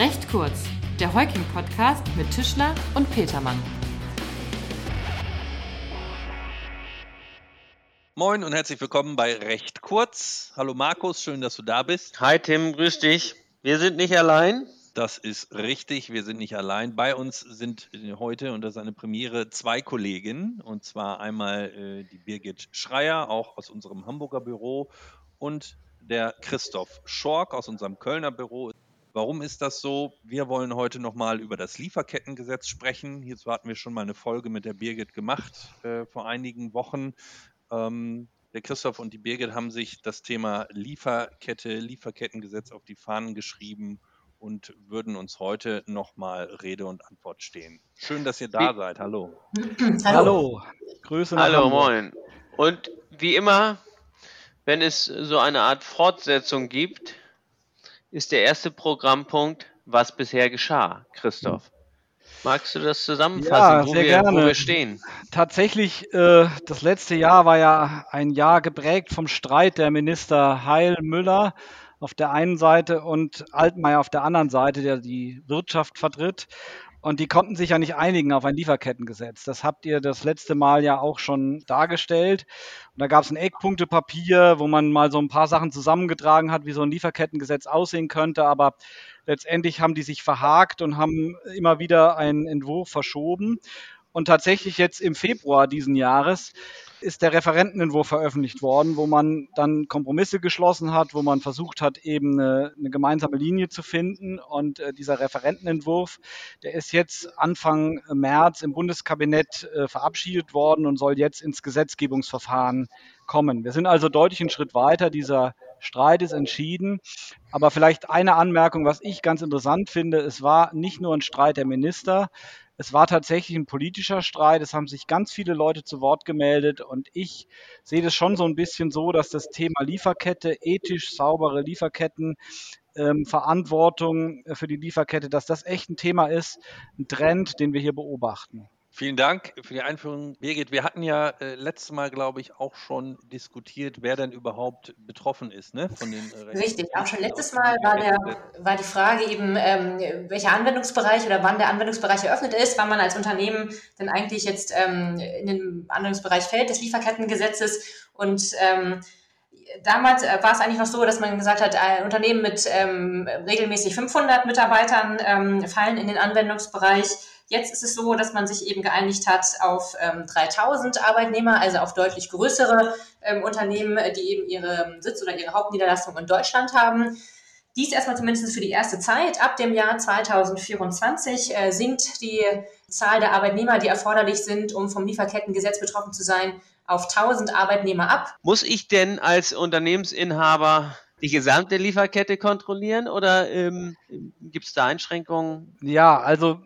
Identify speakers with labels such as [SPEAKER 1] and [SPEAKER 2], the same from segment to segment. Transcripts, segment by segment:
[SPEAKER 1] Recht kurz, der Heuking-Podcast mit Tischler und Petermann.
[SPEAKER 2] Moin und herzlich willkommen bei Recht kurz. Hallo Markus, schön, dass du da bist.
[SPEAKER 3] Hi Tim, grüß dich. Wir sind nicht allein.
[SPEAKER 2] Das ist richtig, wir sind nicht allein. Bei uns sind heute, und das ist eine Premiere, zwei Kolleginnen. Und zwar einmal äh, die Birgit Schreier, auch aus unserem Hamburger Büro, und der Christoph Schork aus unserem Kölner Büro. Warum ist das so? Wir wollen heute nochmal über das Lieferkettengesetz sprechen. Hierzu hatten wir schon mal eine Folge mit der Birgit gemacht äh, vor einigen Wochen. Ähm, der Christoph und die Birgit haben sich das Thema Lieferkette, Lieferkettengesetz auf die Fahnen geschrieben und würden uns heute nochmal Rede und Antwort stehen. Schön, dass ihr da seid. Hallo.
[SPEAKER 3] Hallo. Hallo. Grüße nach Hallo, Hamburg. moin. Und wie immer, wenn es so eine Art Fortsetzung gibt, ist der erste Programmpunkt, was bisher geschah, Christoph. Magst du das zusammenfassen,
[SPEAKER 4] ja, wo, wir, gerne. wo wir stehen? Tatsächlich, äh, das letzte Jahr war ja ein Jahr geprägt vom Streit der Minister Heil Müller auf der einen Seite und Altmaier auf der anderen Seite, der die Wirtschaft vertritt. Und die konnten sich ja nicht einigen auf ein Lieferkettengesetz. Das habt ihr das letzte Mal ja auch schon dargestellt. Und da gab es ein Eckpunktepapier, wo man mal so ein paar Sachen zusammengetragen hat, wie so ein Lieferkettengesetz aussehen könnte. Aber letztendlich haben die sich verhakt und haben immer wieder einen Entwurf verschoben. Und tatsächlich jetzt im Februar diesen Jahres ist der Referentenentwurf veröffentlicht worden, wo man dann Kompromisse geschlossen hat, wo man versucht hat, eben eine, eine gemeinsame Linie zu finden. Und äh, dieser Referentenentwurf, der ist jetzt Anfang März im Bundeskabinett äh, verabschiedet worden und soll jetzt ins Gesetzgebungsverfahren kommen. Wir sind also deutlich einen Schritt weiter. Dieser Streit ist entschieden. Aber vielleicht eine Anmerkung, was ich ganz interessant finde. Es war nicht nur ein Streit der Minister. Es war tatsächlich ein politischer Streit. Es haben sich ganz viele Leute zu Wort gemeldet und ich sehe das schon so ein bisschen so, dass das Thema Lieferkette, ethisch saubere Lieferketten, ähm, Verantwortung für die Lieferkette, dass das echt ein Thema ist, ein Trend, den wir hier beobachten.
[SPEAKER 2] Vielen Dank für die Einführung, Birgit. Wir hatten ja äh, letztes Mal, glaube ich, auch schon diskutiert, wer denn überhaupt betroffen ist ne,
[SPEAKER 5] von den äh, Richtig, auch schon letztes Mal war, der, war die Frage eben, ähm, welcher Anwendungsbereich oder wann der Anwendungsbereich eröffnet ist, wann man als Unternehmen denn eigentlich jetzt ähm, in den Anwendungsbereich fällt des Lieferkettengesetzes. Und ähm, damals äh, war es eigentlich noch so, dass man gesagt hat, ein Unternehmen mit ähm, regelmäßig 500 Mitarbeitern ähm, fallen in den Anwendungsbereich. Jetzt ist es so, dass man sich eben geeinigt hat auf ähm, 3000 Arbeitnehmer, also auf deutlich größere ähm, Unternehmen, die eben ihre Sitz- oder ihre Hauptniederlassung in Deutschland haben. Dies erstmal zumindest für die erste Zeit. Ab dem Jahr 2024 äh, sinkt die Zahl der Arbeitnehmer, die erforderlich sind, um vom Lieferkettengesetz betroffen zu sein, auf 1000 Arbeitnehmer ab.
[SPEAKER 3] Muss ich denn als Unternehmensinhaber die gesamte Lieferkette kontrollieren oder ähm, gibt es da Einschränkungen?
[SPEAKER 4] Ja, also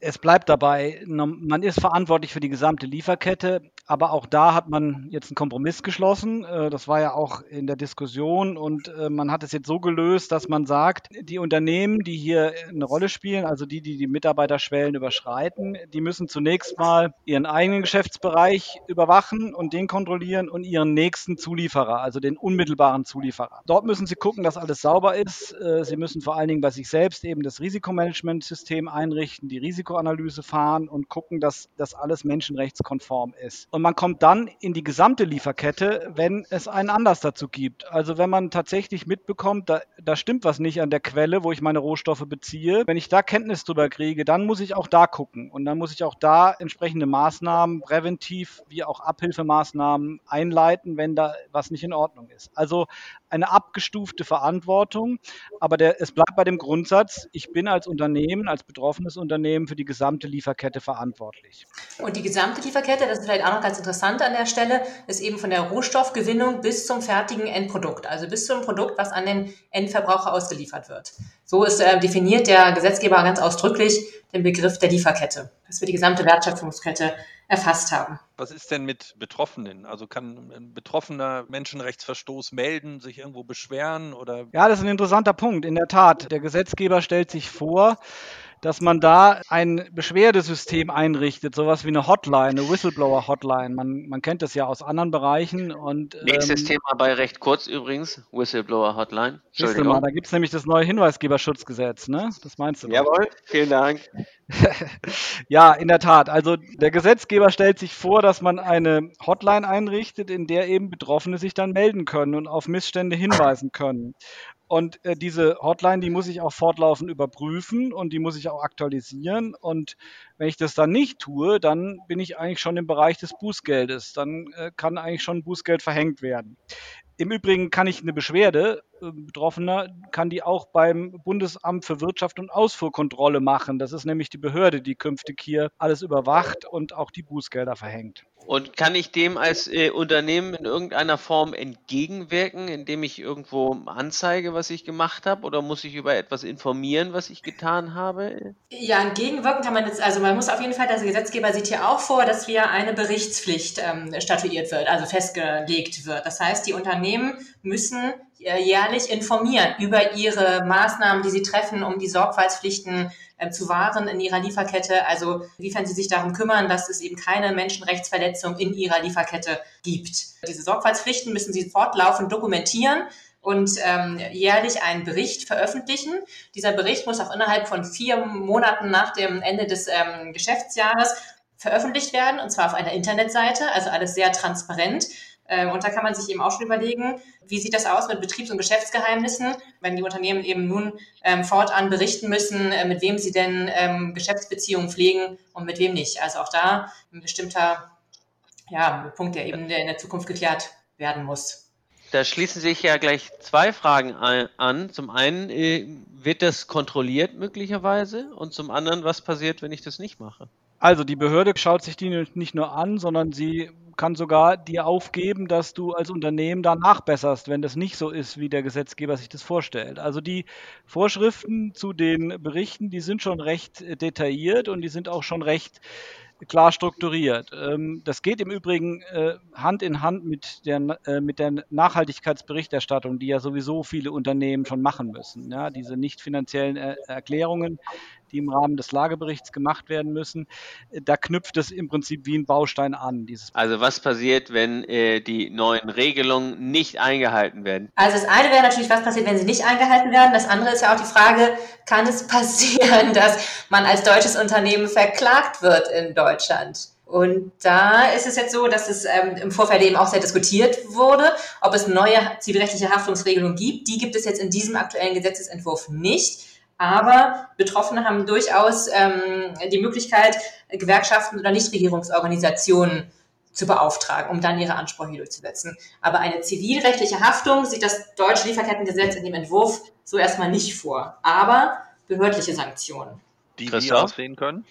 [SPEAKER 4] es bleibt dabei, man ist verantwortlich für die gesamte Lieferkette, aber auch da hat man jetzt einen Kompromiss geschlossen. Äh, das war ja auch in der Diskussion und äh, man hat es jetzt so gelöst, dass man sagt, die Unternehmen, die hier eine Rolle spielen, also die, die die Mitarbeiterschwellen überschreiten, die müssen zunächst mal ihren eigenen Geschäftsbereich überwachen und den kontrollieren und ihren nächsten Zulieferer, also den unmittelbaren Zulieferer. Dort müssen sie gucken, dass alles sauber ist. Äh, sie müssen vor allen Dingen bei sich selbst eben das Risikomanagementsystem einrichten, die Risikoanalyse fahren und gucken, dass das alles menschenrechtskonform ist. Und man kommt dann in die gesamte Lieferkette, wenn es einen Anlass dazu gibt. Also wenn man tatsächlich mitbekommt, da, da stimmt was nicht an der Quelle, wo ich meine Rohstoffe beziehe. Wenn ich da Kenntnis drüber kriege, dann muss ich auch da gucken. Und dann muss ich auch da entsprechende Maßnahmen, präventiv wie auch Abhilfemaßnahmen einleiten, wenn da was nicht in Ordnung ist. Also eine abgestufte Verantwortung, aber der, es bleibt bei dem Grundsatz, ich bin als Unternehmen, als betroffenes Unternehmen für die gesamte Lieferkette verantwortlich.
[SPEAKER 5] Und die gesamte Lieferkette, das ist vielleicht auch noch ganz interessant an der Stelle, ist eben von der Rohstoffgewinnung bis zum fertigen Endprodukt, also bis zum Produkt, was an den Endverbraucher ausgeliefert wird. So ist äh, definiert der Gesetzgeber ganz ausdrücklich den Begriff der Lieferkette, dass wir die gesamte Wertschöpfungskette erfasst haben.
[SPEAKER 2] Was ist denn mit Betroffenen? Also kann ein betroffener Menschenrechtsverstoß melden, sich irgendwo beschweren oder?
[SPEAKER 4] Ja, das ist ein interessanter Punkt. In der Tat, der Gesetzgeber stellt sich vor, dass man da ein Beschwerdesystem einrichtet, sowas wie eine Hotline, eine Whistleblower-Hotline. Man, man kennt das ja aus anderen Bereichen. Und,
[SPEAKER 3] Nächstes ähm, Thema bei recht kurz übrigens, Whistleblower-Hotline.
[SPEAKER 4] Mal, da gibt es nämlich das neue Hinweisgeberschutzgesetz, ne? Das meinst du?
[SPEAKER 3] Jawohl, vielen Dank.
[SPEAKER 4] ja, in der Tat. Also der Gesetzgeber stellt sich vor, dass man eine Hotline einrichtet, in der eben Betroffene sich dann melden können und auf Missstände hinweisen können. Und äh, diese Hotline, die muss ich auch fortlaufend überprüfen und die muss ich auch aktualisieren. Und wenn ich das dann nicht tue, dann bin ich eigentlich schon im Bereich des Bußgeldes. Dann äh, kann eigentlich schon Bußgeld verhängt werden. Im Übrigen kann ich eine Beschwerde, Betroffener, kann die auch beim Bundesamt für Wirtschaft und Ausfuhrkontrolle machen. Das ist nämlich die Behörde, die künftig hier alles überwacht und auch die Bußgelder verhängt.
[SPEAKER 3] Und kann ich dem als äh, Unternehmen in irgendeiner Form entgegenwirken, indem ich irgendwo anzeige, was ich gemacht habe? Oder muss ich über etwas informieren, was ich getan habe?
[SPEAKER 5] Ja, entgegenwirken kann man jetzt, also man muss auf jeden Fall, der Gesetzgeber sieht hier auch vor, dass hier eine Berichtspflicht ähm, statuiert wird, also festgelegt wird. Das heißt, die Unternehmen müssen jährlich informieren über ihre Maßnahmen, die sie treffen, um die Sorgfaltspflichten äh, zu wahren in ihrer Lieferkette. Also inwiefern sie sich darum kümmern, dass es eben keine Menschenrechtsverletzung in ihrer Lieferkette gibt. Diese Sorgfaltspflichten müssen sie fortlaufend dokumentieren und ähm, jährlich einen Bericht veröffentlichen. Dieser Bericht muss auch innerhalb von vier Monaten nach dem Ende des ähm, Geschäftsjahres veröffentlicht werden, und zwar auf einer Internetseite, also alles sehr transparent. Ähm, und da kann man sich eben auch schon überlegen, wie sieht das aus mit Betriebs- und Geschäftsgeheimnissen, wenn die Unternehmen eben nun ähm, fortan berichten müssen, äh, mit wem sie denn ähm, Geschäftsbeziehungen pflegen und mit wem nicht. Also auch da ein bestimmter ja, Punkt, der eben in der Zukunft geklärt werden muss.
[SPEAKER 3] Da schließen sich ja gleich zwei Fragen an. Zum einen, äh, wird das kontrolliert möglicherweise? Und zum anderen, was passiert, wenn ich das nicht mache?
[SPEAKER 4] Also die Behörde schaut sich die nicht nur an, sondern sie kann sogar dir aufgeben, dass du als Unternehmen da nachbesserst, wenn das nicht so ist, wie der Gesetzgeber sich das vorstellt. Also die Vorschriften zu den Berichten, die sind schon recht detailliert und die sind auch schon recht klar strukturiert. Ähm, das geht im Übrigen äh, Hand in Hand mit der, äh, mit der Nachhaltigkeitsberichterstattung, die ja sowieso viele Unternehmen schon machen müssen. Ja, diese nicht finanziellen äh, Erklärungen, die im Rahmen des Lageberichts gemacht werden müssen. Da knüpft es im Prinzip wie ein Baustein an.
[SPEAKER 3] also was passiert, wenn äh, die neuen Regelungen nicht eingehalten werden?
[SPEAKER 5] Also das eine wäre natürlich, was passiert, wenn sie nicht eingehalten werden. Das andere ist ja auch die Frage, kann es passieren, dass man als deutsches Unternehmen verklagt wird in Deutschland? Und da ist es jetzt so, dass es ähm, im Vorfeld eben auch sehr diskutiert wurde, ob es neue zivilrechtliche Haftungsregelungen gibt. Die gibt es jetzt in diesem aktuellen Gesetzesentwurf nicht. Aber Betroffene haben durchaus ähm, die Möglichkeit, Gewerkschaften oder Nichtregierungsorganisationen zu beauftragen, um dann ihre Ansprüche durchzusetzen. Aber eine zivilrechtliche Haftung sieht das deutsche Lieferkettengesetz in dem Entwurf so erstmal nicht vor. Aber behördliche Sanktionen.
[SPEAKER 2] Die, die aussehen können?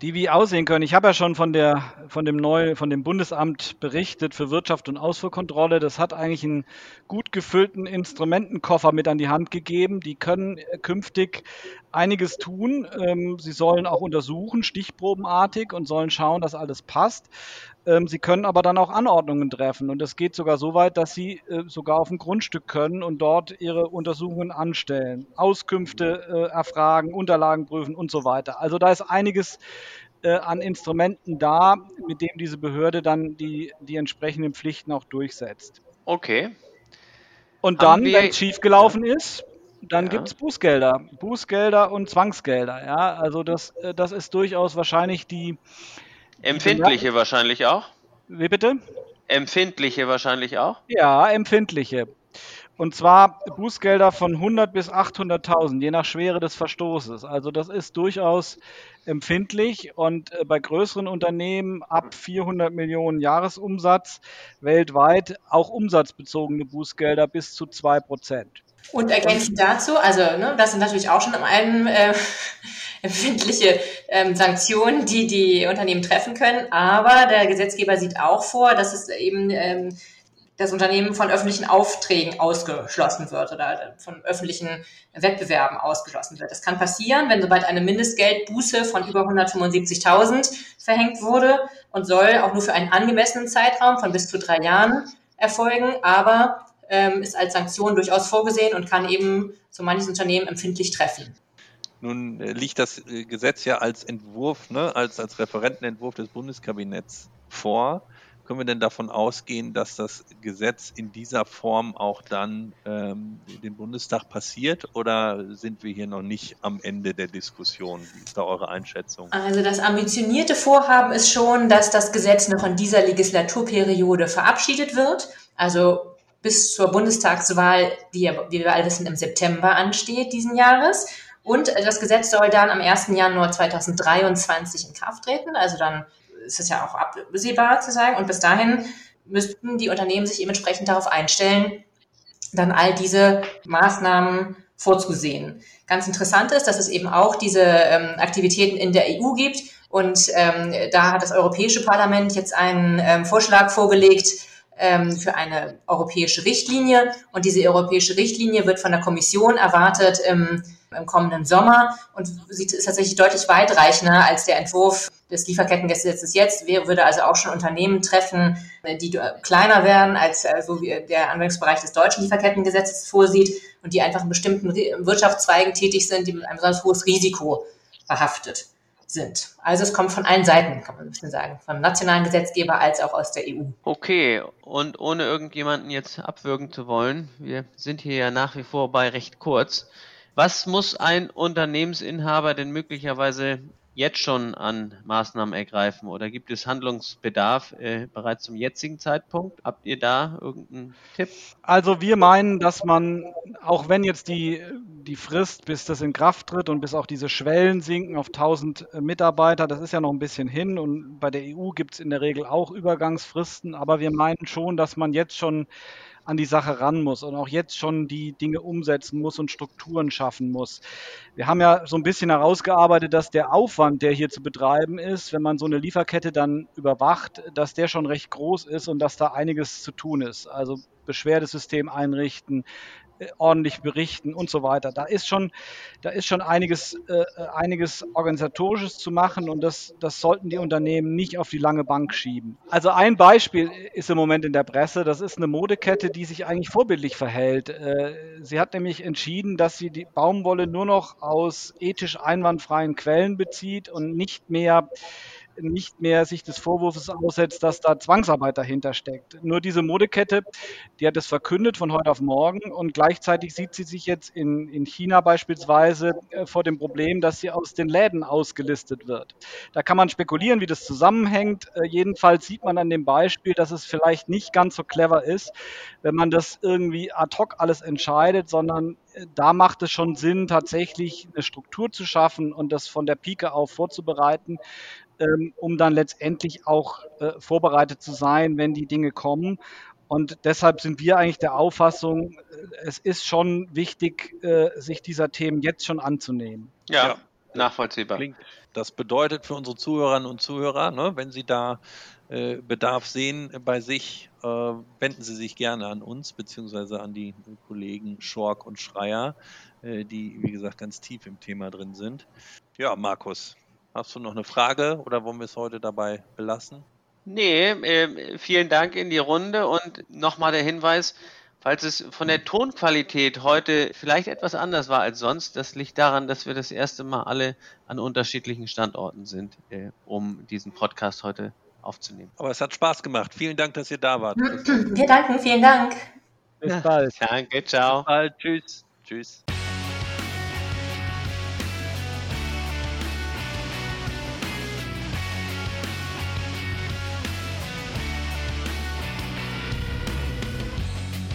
[SPEAKER 4] Die wie aussehen können. Ich habe ja schon von der von dem neu von dem Bundesamt berichtet für Wirtschaft und Ausfuhrkontrolle. Das hat eigentlich einen gut gefüllten Instrumentenkoffer mit an die Hand gegeben. Die können künftig einiges tun. Ähm, sie sollen auch untersuchen, stichprobenartig und sollen schauen, dass alles passt. Ähm, sie können aber dann auch Anordnungen treffen und es geht sogar so weit, dass sie äh, sogar auf ein Grundstück können und dort ihre Untersuchungen anstellen, Auskünfte äh, erfragen, Unterlagen prüfen und so weiter. Also da ist einiges äh, an Instrumenten da, mit dem diese Behörde dann die, die entsprechenden Pflichten auch durchsetzt.
[SPEAKER 3] Okay.
[SPEAKER 4] Und dann, wenn es schiefgelaufen ja. ist, dann ja. gibt es Bußgelder. Bußgelder und Zwangsgelder. Ja, also das, das ist durchaus wahrscheinlich die,
[SPEAKER 3] Empfindliche wahrscheinlich auch.
[SPEAKER 4] Wie bitte?
[SPEAKER 3] Empfindliche wahrscheinlich auch.
[SPEAKER 4] Ja, empfindliche. Und zwar Bußgelder von 100 bis 800.000, je nach Schwere des Verstoßes. Also das ist durchaus empfindlich und äh, bei größeren Unternehmen ab 400 Millionen Jahresumsatz weltweit auch umsatzbezogene Bußgelder bis zu 2 Prozent.
[SPEAKER 5] Und ergänzend dazu, also ne, das sind natürlich auch schon im einen äh, empfindliche ähm, Sanktionen, die die Unternehmen treffen können. Aber der Gesetzgeber sieht auch vor, dass es eben ähm, das Unternehmen von öffentlichen Aufträgen ausgeschlossen wird oder von öffentlichen Wettbewerben ausgeschlossen wird. Das kann passieren, wenn sobald eine Mindestgeldbuße von über 175.000 verhängt wurde und soll auch nur für einen angemessenen Zeitraum von bis zu drei Jahren erfolgen, aber ähm, ist als Sanktion durchaus vorgesehen und kann eben so manches Unternehmen empfindlich treffen.
[SPEAKER 2] Nun äh, liegt das äh, Gesetz ja als Entwurf, ne, als, als Referentenentwurf des Bundeskabinetts vor. Können wir denn davon ausgehen, dass das Gesetz in dieser Form auch dann ähm, den Bundestag passiert oder sind wir hier noch nicht am Ende der Diskussion? Wie ist da eure Einschätzung?
[SPEAKER 5] Also das ambitionierte Vorhaben ist schon, dass das Gesetz noch in dieser Legislaturperiode verabschiedet wird. Also bis zur Bundestagswahl, die ja, wie wir alle wissen, im September ansteht diesen Jahres. Und das Gesetz soll dann am 1. Januar 2023 in Kraft treten. Also dann ist es ja auch absehbar zu sagen. Und bis dahin müssten die Unternehmen sich eben entsprechend darauf einstellen, dann all diese Maßnahmen vorzusehen. Ganz interessant ist, dass es eben auch diese ähm, Aktivitäten in der EU gibt. Und ähm, da hat das Europäische Parlament jetzt einen ähm, Vorschlag vorgelegt, ähm, für eine europäische Richtlinie. Und diese europäische Richtlinie wird von der Kommission erwartet im, im kommenden Sommer und sie ist tatsächlich deutlich weitreichender als der Entwurf des Lieferkettengesetzes jetzt. Würde also auch schon Unternehmen treffen, die kleiner werden als äh, so wie der Anwendungsbereich des deutschen Lieferkettengesetzes vorsieht und die einfach in bestimmten Wirtschaftszweigen tätig sind, die mit einem besonders hohes Risiko behaftet sind. Also es kommt von allen Seiten, kann man ein bisschen sagen, vom nationalen Gesetzgeber als auch aus der EU.
[SPEAKER 3] Okay, und ohne irgendjemanden jetzt abwürgen zu wollen, wir sind hier ja nach wie vor bei recht kurz. Was muss ein Unternehmensinhaber denn möglicherweise jetzt schon an Maßnahmen ergreifen oder gibt es Handlungsbedarf äh, bereits zum jetzigen Zeitpunkt? Habt ihr da irgendeinen Tipp?
[SPEAKER 4] Also wir meinen, dass man, auch wenn jetzt die, die Frist, bis das in Kraft tritt und bis auch diese Schwellen sinken auf 1000 Mitarbeiter, das ist ja noch ein bisschen hin und bei der EU gibt es in der Regel auch Übergangsfristen, aber wir meinen schon, dass man jetzt schon an die Sache ran muss und auch jetzt schon die Dinge umsetzen muss und Strukturen schaffen muss. Wir haben ja so ein bisschen herausgearbeitet, dass der Aufwand, der hier zu betreiben ist, wenn man so eine Lieferkette dann überwacht, dass der schon recht groß ist und dass da einiges zu tun ist. Also Beschwerdesystem einrichten, ordentlich berichten und so weiter. Da ist schon, da ist schon einiges, äh, einiges organisatorisches zu machen und das, das sollten die Unternehmen nicht auf die lange Bank schieben. Also ein Beispiel ist im Moment in der Presse, das ist eine Modekette, die sich eigentlich vorbildlich verhält. Äh, sie hat nämlich entschieden, dass sie die Baumwolle nur noch aus ethisch einwandfreien Quellen bezieht und nicht mehr nicht mehr sich des Vorwurfs aussetzt, dass da Zwangsarbeit dahinter steckt. Nur diese Modekette, die hat es verkündet von heute auf morgen und gleichzeitig sieht sie sich jetzt in, in China beispielsweise äh, vor dem Problem, dass sie aus den Läden ausgelistet wird. Da kann man spekulieren, wie das zusammenhängt. Äh, jedenfalls sieht man an dem Beispiel, dass es vielleicht nicht ganz so clever ist, wenn man das irgendwie ad hoc alles entscheidet, sondern äh, da macht es schon Sinn, tatsächlich eine Struktur zu schaffen und das von der Pike auf vorzubereiten, ähm, um dann letztendlich auch äh, vorbereitet zu sein, wenn die Dinge kommen. Und deshalb sind wir eigentlich der Auffassung, äh, es ist schon wichtig, äh, sich dieser Themen jetzt schon anzunehmen.
[SPEAKER 3] Ja, ja. nachvollziehbar.
[SPEAKER 2] Das bedeutet für unsere Zuhörerinnen und Zuhörer, ne, wenn Sie da äh, Bedarf sehen bei sich, äh, wenden Sie sich gerne an uns beziehungsweise an die Kollegen Schork und Schreier, äh, die, wie gesagt, ganz tief im Thema drin sind. Ja, Markus, Hast du noch eine Frage oder wollen wir es heute dabei belassen?
[SPEAKER 3] Nee, äh, vielen Dank in die Runde und nochmal der Hinweis, falls es von der Tonqualität heute vielleicht etwas anders war als sonst, das liegt daran, dass wir das erste Mal alle an unterschiedlichen Standorten sind, äh, um diesen Podcast heute aufzunehmen.
[SPEAKER 2] Aber es hat Spaß gemacht. Vielen Dank, dass ihr da wart.
[SPEAKER 5] Wir danken, vielen Dank.
[SPEAKER 3] Bis bald.
[SPEAKER 2] Danke, ciao.
[SPEAKER 3] Bis bald, tschüss. Tschüss.